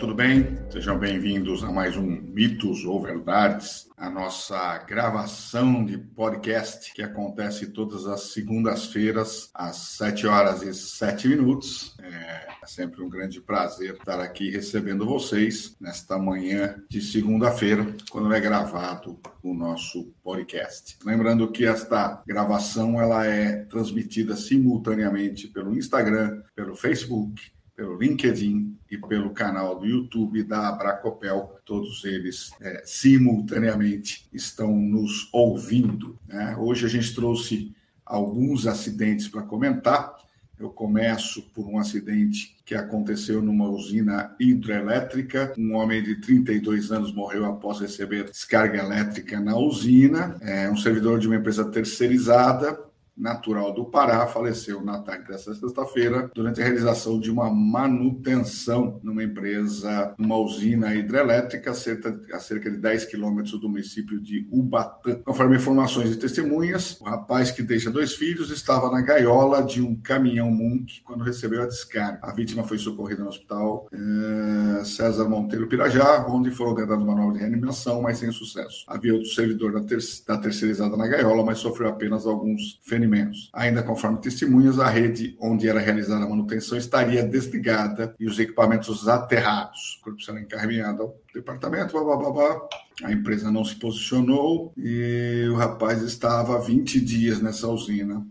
tudo bem? Sejam bem-vindos a mais um Mitos ou Verdades, a nossa gravação de podcast que acontece todas as segundas-feiras, às 7 horas e 7 minutos. É, é sempre um grande prazer estar aqui recebendo vocês nesta manhã de segunda-feira, quando é gravado o nosso podcast. Lembrando que esta gravação ela é transmitida simultaneamente pelo Instagram, pelo Facebook, pelo LinkedIn e pelo canal do YouTube da Abracopel. Todos eles é, simultaneamente estão nos ouvindo. Né? Hoje a gente trouxe alguns acidentes para comentar. Eu começo por um acidente que aconteceu numa usina hidrelétrica. Um homem de 32 anos morreu após receber descarga elétrica na usina. É um servidor de uma empresa terceirizada natural do Pará, faleceu na tarde desta sexta-feira durante a realização de uma manutenção numa empresa, numa usina hidrelétrica a cerca, de 10 quilômetros do município de Ubatã. Conforme informações de testemunhas, o rapaz que deixa dois filhos estava na gaiola de um caminhão Munk quando recebeu a descarga. A vítima foi socorrida no hospital é, César Monteiro Pirajá, onde foram tentadas uma de reanimação, mas sem sucesso. Havia outro servidor da, ter da terceirizada na gaiola, mas sofreu apenas alguns ferimentos Ainda conforme testemunhas, a rede onde era realizada a manutenção estaria desligada e os equipamentos aterrados. O corpo será encaminhado ao departamento, blá, blá, blá, blá. A empresa não se posicionou e o rapaz estava há 20 dias nessa usina,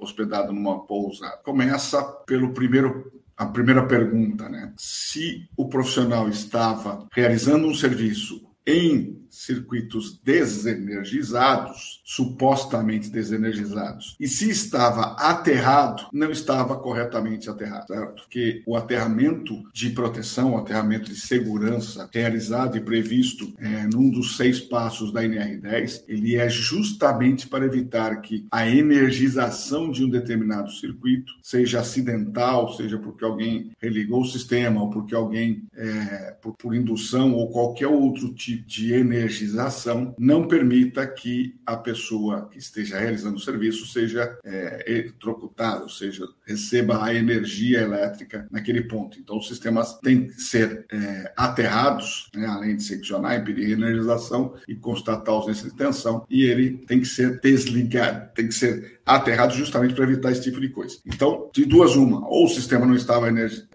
hospedado numa pousada. Começa pelo primeiro a primeira pergunta, né? Se o profissional estava realizando um serviço em circuitos desenergizados, supostamente desenergizados, e se estava aterrado, não estava corretamente aterrado, certo? Porque o aterramento de proteção, o aterramento de segurança realizado e previsto é, num dos seis passos da NR10, ele é justamente para evitar que a energização de um determinado circuito, seja acidental, seja porque alguém religou o sistema, ou porque alguém, é, por, por indução, ou qualquer outro tipo de energia energização não permita que a pessoa que esteja realizando o serviço seja é, eletrocutada, ou seja, receba a energia elétrica naquele ponto. Então, os sistemas têm que ser é, aterrados, né, além de seccionar, impedir energização e constatar ausência de tensão, e ele tem que ser desligado, tem que ser aterrado justamente para evitar esse tipo de coisa. Então, de duas uma, ou o sistema não estava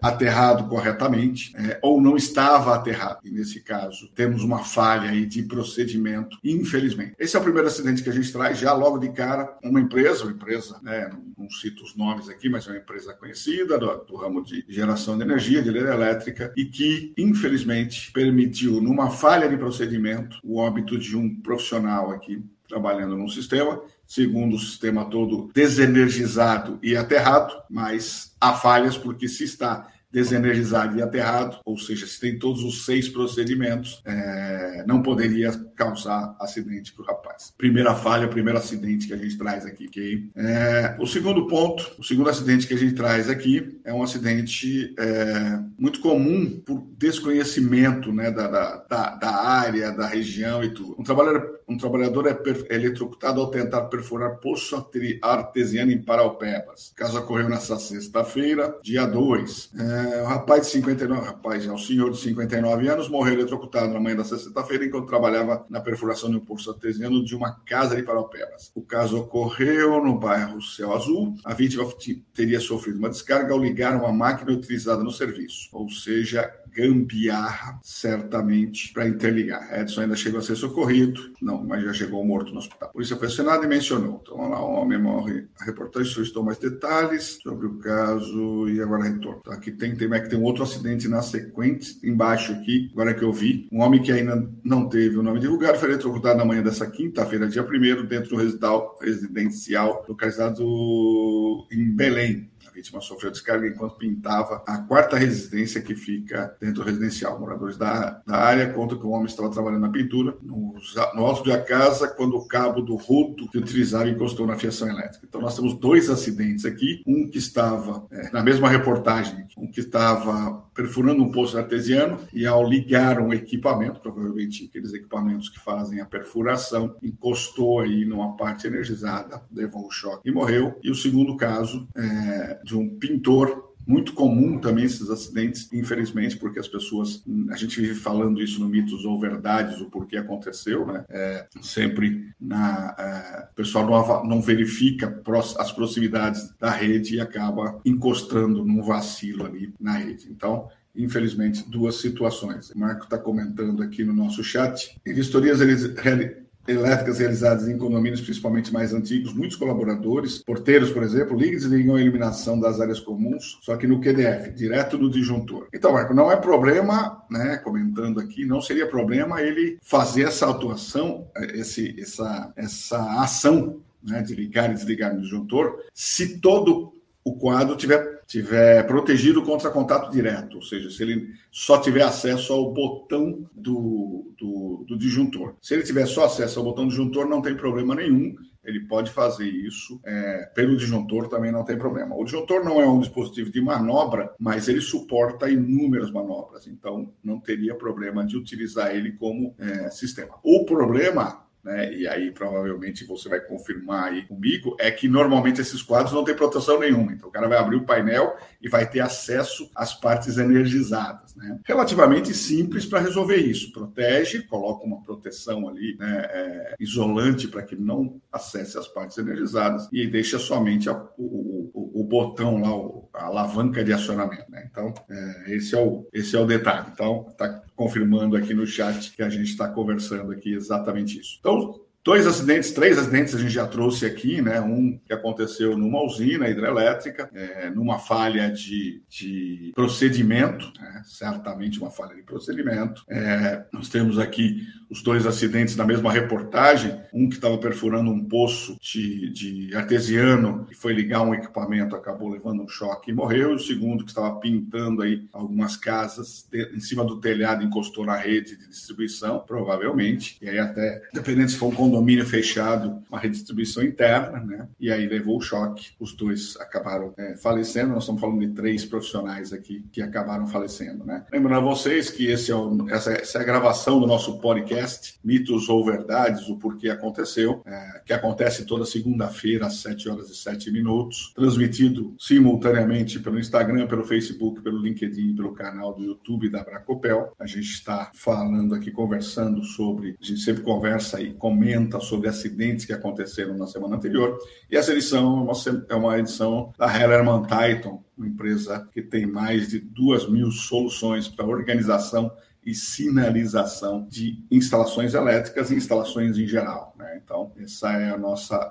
aterrado corretamente, é, ou não estava aterrado. E nesse caso, temos uma falha aí de procedimento, infelizmente. Esse é o primeiro acidente que a gente traz, já logo de cara, uma empresa, uma empresa, né, não, cito os nomes aqui, mas é uma empresa conhecida do, do ramo de geração de energia, de elétrica, e que, infelizmente, permitiu, numa falha de procedimento, o óbito de um profissional aqui trabalhando num sistema, segundo o sistema todo desenergizado e aterrado, mas há falhas porque se está desenergizado e aterrado, ou seja, se tem todos os seis procedimentos, é, não poderia causar acidente para o rapaz. Primeira falha, primeiro acidente que a gente traz aqui. Okay? É, o segundo ponto, o segundo acidente que a gente traz aqui é um acidente é, muito comum por desconhecimento né, da, da, da, área, da região e tudo. Um trabalhador, um trabalhador é, é eletrocutado ao tentar perfurar poço artesiano em Paraupebas. O caso ocorreu nessa sexta-feira, dia 2. É, o rapaz de 59, rapaz, é um senhor de 59 anos, morreu eletrocutado na manhã da sexta-feira enquanto trabalhava na perfuração de um poço artesiano de uma casa de Paraupebas. O caso ocorreu no bairro Céu Azul. A vítima teria sofrido uma descarga ao ligar uma máquina utilizada no serviço, ou seja, gambiarra, certamente, para interligar. Edson ainda chegou a ser socorrido, não, mas já chegou morto no hospital. A polícia foi acionada e mencionou. Então, lá, o homem morre. A reportagem solicitou mais detalhes sobre o caso e agora retorno. Então, aqui tem, tem, tem um outro acidente na sequência, embaixo aqui, agora que eu vi. Um homem que ainda não teve o nome divulgado foi eletrocutado na manhã dessa quinta-feira, dia 1 dentro do residencial localizado em Belém, vítima sofreu descarga enquanto pintava a quarta residência que fica dentro do residencial. Moradores da, da área contam que o homem estava trabalhando na pintura no, no alto da casa quando o cabo do rodo que utilizaram encostou na fiação elétrica. Então nós temos dois acidentes aqui, um que estava é, na mesma reportagem, um que estava perfurando um poço artesiano e ao ligar um equipamento, provavelmente aqueles equipamentos que fazem a perfuração, encostou aí numa parte energizada, levou um choque e morreu. E o segundo caso é de um pintor muito comum também esses acidentes, infelizmente, porque as pessoas, a gente vive falando isso no mitos ou verdades, o porquê aconteceu, né? É, sempre na, é, o pessoal não, não verifica as proximidades da rede e acaba encostando num vacilo ali na rede. Então, infelizmente, duas situações. O Marco está comentando aqui no nosso chat. Vistorias elétricas realizadas em condomínios principalmente mais antigos, muitos colaboradores, porteiros, por exemplo, ligam e desligam a iluminação das áreas comuns, só que no QDF, direto no disjuntor. Então, Marco, não é problema, né, comentando aqui, não seria problema ele fazer essa atuação, esse, essa, essa ação né, de ligar e desligar no disjuntor, se todo o quadro tiver, tiver protegido contra contato direto, ou seja, se ele só tiver acesso ao botão do, do, do disjuntor. Se ele tiver só acesso ao botão do disjuntor, não tem problema nenhum, ele pode fazer isso é, pelo disjuntor, também não tem problema. O disjuntor não é um dispositivo de manobra, mas ele suporta inúmeras manobras, então não teria problema de utilizar ele como é, sistema. O problema né? E aí provavelmente você vai confirmar aí comigo, é que normalmente esses quadros não têm proteção nenhuma. Então o cara vai abrir o painel e vai ter acesso às partes energizadas, né? Relativamente simples para resolver isso. Protege, coloca uma proteção ali, né, é, isolante para que não acesse as partes energizadas e deixa somente a, o, o, o, botão lá, a alavanca de acionamento, né? Então é, esse é o esse é o detalhe. Então está confirmando aqui no chat que a gente está conversando aqui exatamente isso. Então, Dois acidentes, três acidentes a gente já trouxe aqui, né? Um que aconteceu numa usina hidrelétrica, é, numa falha de, de procedimento, né? certamente uma falha de procedimento. É, nós temos aqui os dois acidentes na mesma reportagem, um que estava perfurando um poço de, de, artesiano e foi ligar um equipamento, acabou levando um choque e morreu, e o segundo que estava pintando aí algumas casas de, em cima do telhado, encostou na rede de distribuição, provavelmente, e aí até, dependendo se for um condomínio fechado, uma redistribuição interna, né? E aí levou o choque. Os dois acabaram é, falecendo. Nós estamos falando de três profissionais aqui que acabaram falecendo, né? Lembrando a vocês que esse é o, essa, essa, é a gravação do nosso podcast, Mitos ou Verdades, o porquê aconteceu, é, que acontece toda segunda-feira às 7 horas e 7 minutos, transmitido simultaneamente pelo Instagram, pelo Facebook, pelo LinkedIn, pelo canal do YouTube da Bracopel. A gente está falando aqui, conversando sobre, a gente sempre conversa e comenta comenta sobre acidentes que aconteceram na semana anterior. E essa edição é uma, é edição da Hellerman Titan, uma empresa que tem mais de duas mil soluções para organização e sinalização de instalações elétricas e instalações em geral. Né? Então, esse é o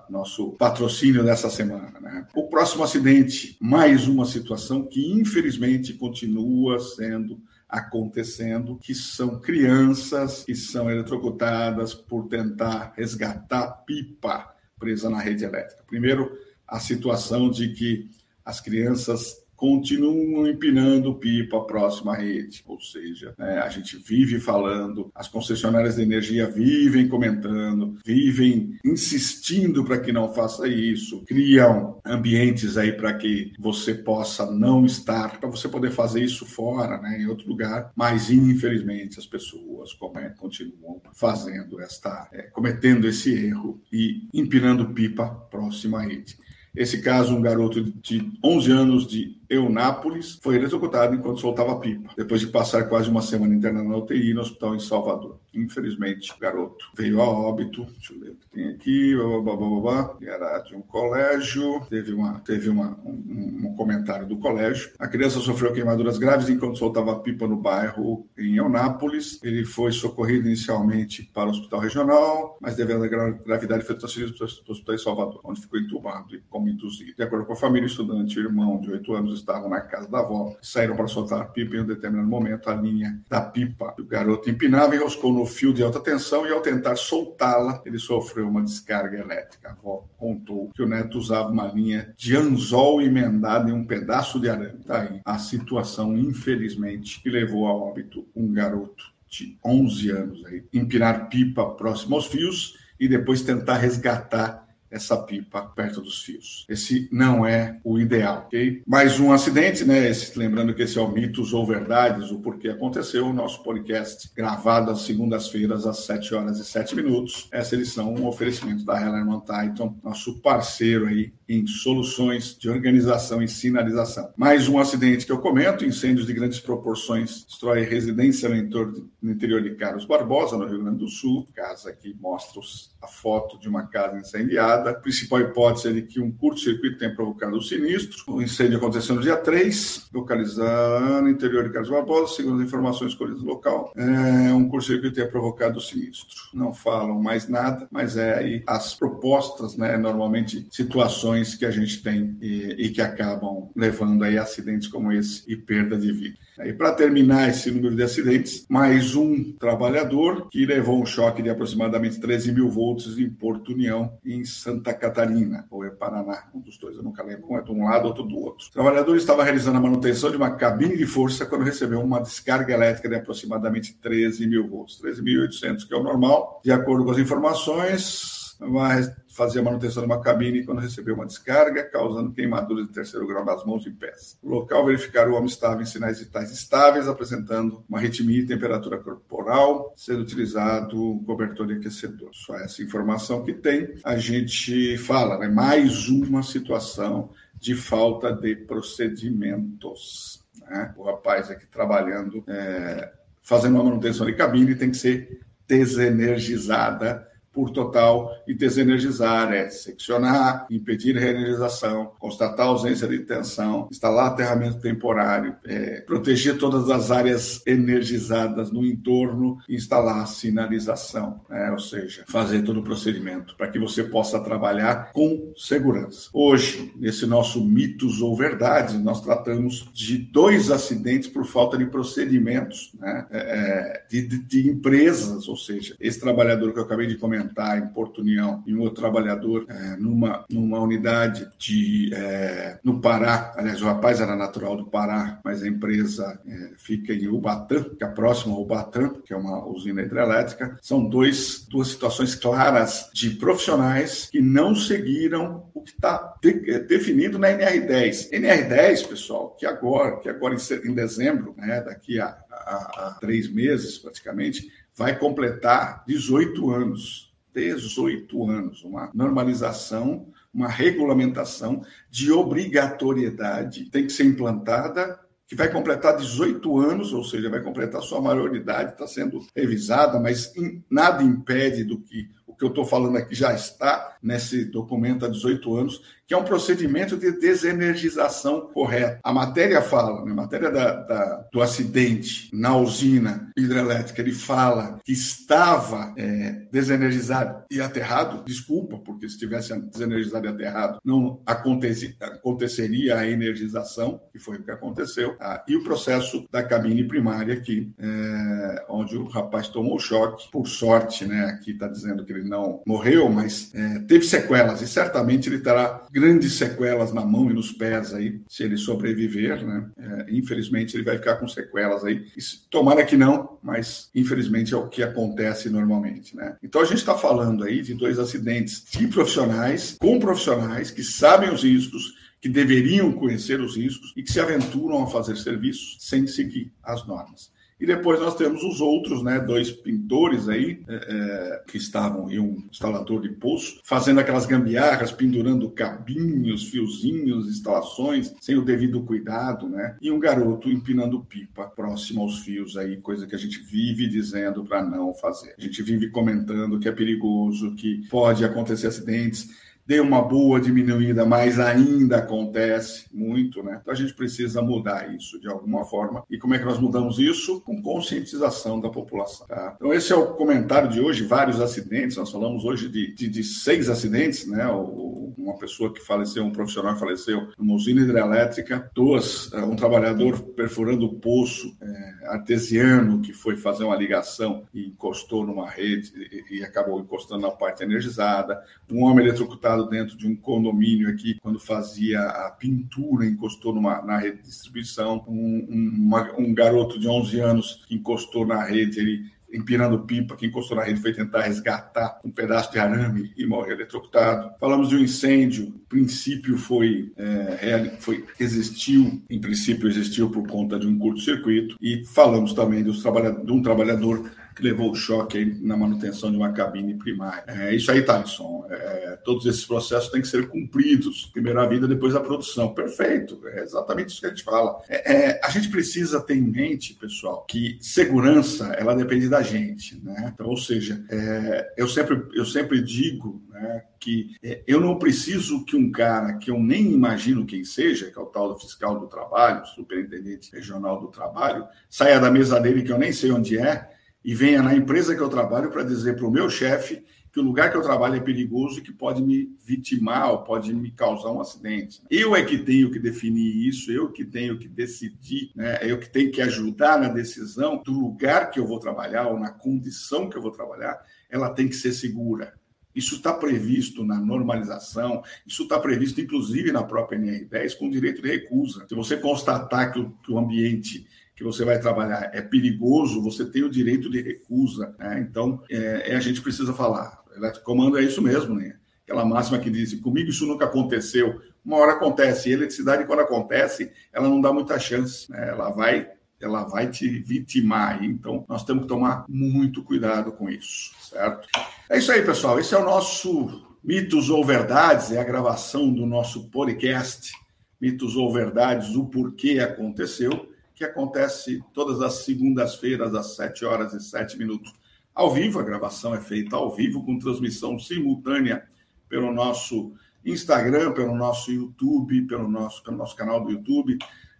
nosso patrocínio dessa semana. Né? O próximo acidente, mais uma situação que infelizmente continua sendo acontecendo, que são crianças que são eletrocutadas por tentar resgatar pipa presa na rede elétrica. Primeiro, a situação de que as crianças continuam empinando pipa próxima à rede. Ou seja, né, a gente vive falando, as concessionárias de energia vivem comentando, vivem insistindo para que não faça isso, criam ambientes aí para que você possa não estar, para você poder fazer isso fora, né, em outro lugar, mas infelizmente as pessoas é, continuam fazendo esta, é, cometendo esse erro e empinando pipa próxima à rede. Esse caso, um garoto de 11 anos de Eunápolis foi eletrocutado enquanto soltava pipa, depois de passar quase uma semana internado na UTI no hospital em Salvador. Infelizmente, o garoto veio a óbito. Deixa eu ver o que tem aqui. Blá, blá, blá, blá, Era de um colégio. Teve, uma, teve uma, um, um, comentário do colégio. A criança sofreu queimaduras graves enquanto soltava pipa no bairro em Eunápolis. Ele foi socorrido inicialmente para o hospital regional, mas devido à gravidade foi transferido para o hospital em Salvador, onde ficou entubado e como induzido. De acordo com a família, o estudante, irmão de 8 anos, estavam na casa da avó, saíram para soltar pipa e em um determinado momento a linha da pipa o garoto empinava enroscou no fio de alta tensão e ao tentar soltá-la, ele sofreu uma descarga elétrica. A avó contou que o neto usava uma linha de anzol emendada em um pedaço de arame. Tá aí a situação, infelizmente, que levou a óbito um garoto de 11 anos aí, empinar pipa próximo aos fios e depois tentar resgatar essa pipa perto dos fios. Esse não é o ideal, ok? Mais um acidente, né? Esse, lembrando que esse é o mitos ou verdades, o porquê aconteceu. O nosso podcast gravado às segundas-feiras às 7 horas e 7 minutos. Essa edição um oferecimento da Hellerman Titan, nosso parceiro aí em soluções de organização e sinalização. Mais um acidente que eu comento, incêndios de grandes proporções destrói residência no, entorno, no interior de Carlos Barbosa, no Rio Grande do Sul, casa que mostra os, a foto de uma casa incendiada. A principal hipótese é de que um curto-circuito tenha provocado o sinistro. O incêndio aconteceu no dia 3, localizado no interior de Carlos Barbosa, segundo as informações colhidas no local. É, um curto-circuito tenha provocado o sinistro. Não falam mais nada, mas é aí as propostas, né, normalmente situações que a gente tem e, e que acabam levando aí acidentes como esse e perda de vida. E para terminar esse número de acidentes, mais um trabalhador que levou um choque de aproximadamente 13 mil volts em Porto União, em Santa Catarina, ou é Paraná, um dos dois, eu nunca lembro, um é de um lado, outro do outro. O trabalhador estava realizando a manutenção de uma cabine de força quando recebeu uma descarga elétrica de aproximadamente 13 mil volts, 13.800, que é o normal. De acordo com as informações, vai fazer a manutenção de uma cabine quando recebeu uma descarga, causando queimaduras de terceiro grau nas mãos e pés. O local verificar o homem estava em sinais vitais estáveis, apresentando uma arritmia e temperatura corporal, sendo utilizado um cobertor de aquecedor. Só essa informação que tem, a gente fala, né? Mais uma situação de falta de procedimentos. Né? O rapaz aqui trabalhando, é, fazendo uma manutenção de cabine, tem que ser desenergizada por total e desenergizar, é seccionar, impedir reenergização, constatar ausência de tensão, instalar aterramento temporário, é, proteger todas as áreas energizadas no entorno instalar sinalização, né? ou seja, fazer todo o procedimento para que você possa trabalhar com segurança. Hoje, nesse nosso mitos ou verdades, nós tratamos de dois acidentes por falta de procedimentos né? é, é de, de, de empresas, ou seja, esse trabalhador que eu acabei de comentar alimentar em Porto União e um outro trabalhador é, numa, numa unidade de, é, no Pará. Aliás, o rapaz era natural do Pará, mas a empresa é, fica em Ubatã, que é próxima ao Ubatã, que é uma usina hidrelétrica. São dois, duas situações claras de profissionais que não seguiram o que está de, definido na NR10. NR10, pessoal, que agora, que agora em, em dezembro, né, daqui a, a, a três meses praticamente, vai completar 18 anos. 18 anos, uma normalização, uma regulamentação de obrigatoriedade tem que ser implantada, que vai completar 18 anos, ou seja, vai completar sua maioridade, está sendo revisada, mas nada impede do que que eu estou falando aqui já está nesse documento há 18 anos, que é um procedimento de desenergização correto. A matéria fala, né, a matéria da, da, do acidente na usina hidrelétrica, ele fala que estava é, desenergizado e aterrado. Desculpa, porque se tivesse desenergizado e aterrado, não aconteceria a energização, que foi o que aconteceu. Ah, e o processo da cabine primária aqui, é, onde o rapaz tomou choque. Por sorte, né, aqui está dizendo que ele não morreu, mas é, teve sequelas e certamente ele terá grandes sequelas na mão e nos pés aí, se ele sobreviver, né? É, infelizmente ele vai ficar com sequelas aí. tomara que não, mas infelizmente é o que acontece normalmente, né? Então a gente está falando aí de dois acidentes de profissionais, com profissionais que sabem os riscos, que deveriam conhecer os riscos e que se aventuram a fazer serviços sem seguir as normas. E depois nós temos os outros, né, dois pintores aí, é, é, que estavam, e um instalador de poço, fazendo aquelas gambiarras, pendurando cabinhos, fiozinhos, instalações, sem o devido cuidado, né? E um garoto empinando pipa próximo aos fios aí, coisa que a gente vive dizendo para não fazer. A gente vive comentando que é perigoso, que pode acontecer acidentes deu uma boa diminuída, mas ainda acontece muito, né? Então a gente precisa mudar isso de alguma forma. E como é que nós mudamos isso? Com conscientização da população. Tá? Então esse é o comentário de hoje, vários acidentes. Nós falamos hoje de, de, de seis acidentes, né? O, uma pessoa que faleceu, um profissional que faleceu numa usina hidrelétrica, duas, é, um trabalhador perfurando o poço é, artesiano que foi fazer uma ligação e encostou numa rede e, e acabou encostando na parte energizada, um homem eletrocutado dentro de um condomínio aqui, quando fazia a pintura, encostou numa, na rede de distribuição. Um, um, uma, um garoto de 11 anos encostou na rede, ele empirando pipa, que encostou na rede foi tentar resgatar um pedaço de arame e morreu eletrocutado. Falamos de um incêndio, o princípio foi, é, foi existiu, em princípio existiu por conta de um curto-circuito, e falamos também dos de um trabalhador que levou o choque na manutenção de uma cabine primária. É isso aí, Thaleson. É, todos esses processos têm que ser cumpridos. Primeiro a vida, depois a produção. Perfeito. É exatamente isso que a gente fala. É, é, a gente precisa ter em mente, pessoal, que segurança, ela depende da gente, né? Então, ou seja, é, eu, sempre, eu sempre digo né, que é, eu não preciso que um cara que eu nem imagino quem seja, que é o tal do fiscal do trabalho, superintendente regional do trabalho, saia da mesa dele que eu nem sei onde é, e venha na empresa que eu trabalho para dizer para o meu chefe que o lugar que eu trabalho é perigoso e que pode me vitimar ou pode me causar um acidente. Eu é que tenho que definir isso, eu que tenho que decidir, né? eu que tenho que ajudar na decisão do lugar que eu vou trabalhar ou na condição que eu vou trabalhar, ela tem que ser segura. Isso está previsto na normalização, isso está previsto inclusive na própria NR10 com direito de recusa. Se você constatar que o, que o ambiente que você vai trabalhar é perigoso, você tem o direito de recusa. Né? Então, é, é, a gente precisa falar. Eletrocomando é isso mesmo, né? Aquela máxima que diz: comigo isso nunca aconteceu. Uma hora acontece. E eletricidade, quando acontece, ela não dá muita chance. Né? Ela vai ela vai te vitimar. Então, nós temos que tomar muito cuidado com isso, certo? É isso aí, pessoal. Esse é o nosso Mitos ou Verdades, é a gravação do nosso podcast Mitos ou Verdades, o porquê aconteceu que acontece todas as segundas-feiras, às 7 horas e 7 minutos. Ao vivo, a gravação é feita ao vivo, com transmissão simultânea pelo nosso Instagram, pelo nosso YouTube, pelo nosso, pelo nosso canal do YouTube,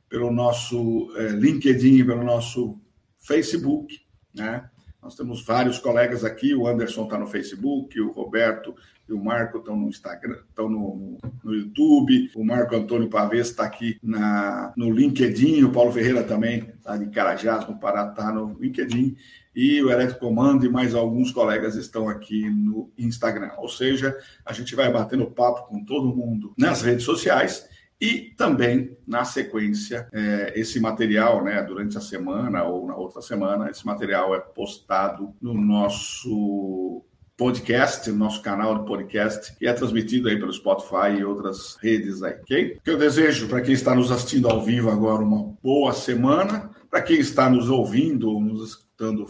pelo nosso é, LinkedIn, pelo nosso Facebook, né? Nós temos vários colegas aqui, o Anderson está no Facebook, o Roberto e o Marco estão no Instagram, estão no, no YouTube, o Marco Antônio Pavês está aqui na, no LinkedIn, o Paulo Ferreira também está de Carajás, no Pará, está no LinkedIn, e o Eletrocomando e mais alguns colegas estão aqui no Instagram. Ou seja, a gente vai batendo papo com todo mundo nas redes sociais e também, na sequência, é, esse material, né, durante a semana ou na outra semana, esse material é postado no nosso podcast, no nosso canal de podcast, e é transmitido aí pelo Spotify e outras redes aí, ok? O que eu desejo para quem está nos assistindo ao vivo agora uma boa semana, para quem está nos ouvindo, nos escutando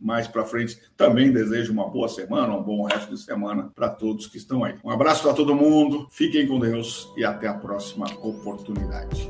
mais para frente, também desejo uma boa semana, um bom resto de semana para todos que estão aí. Um abraço para todo mundo, fiquem com Deus e até a próxima oportunidade.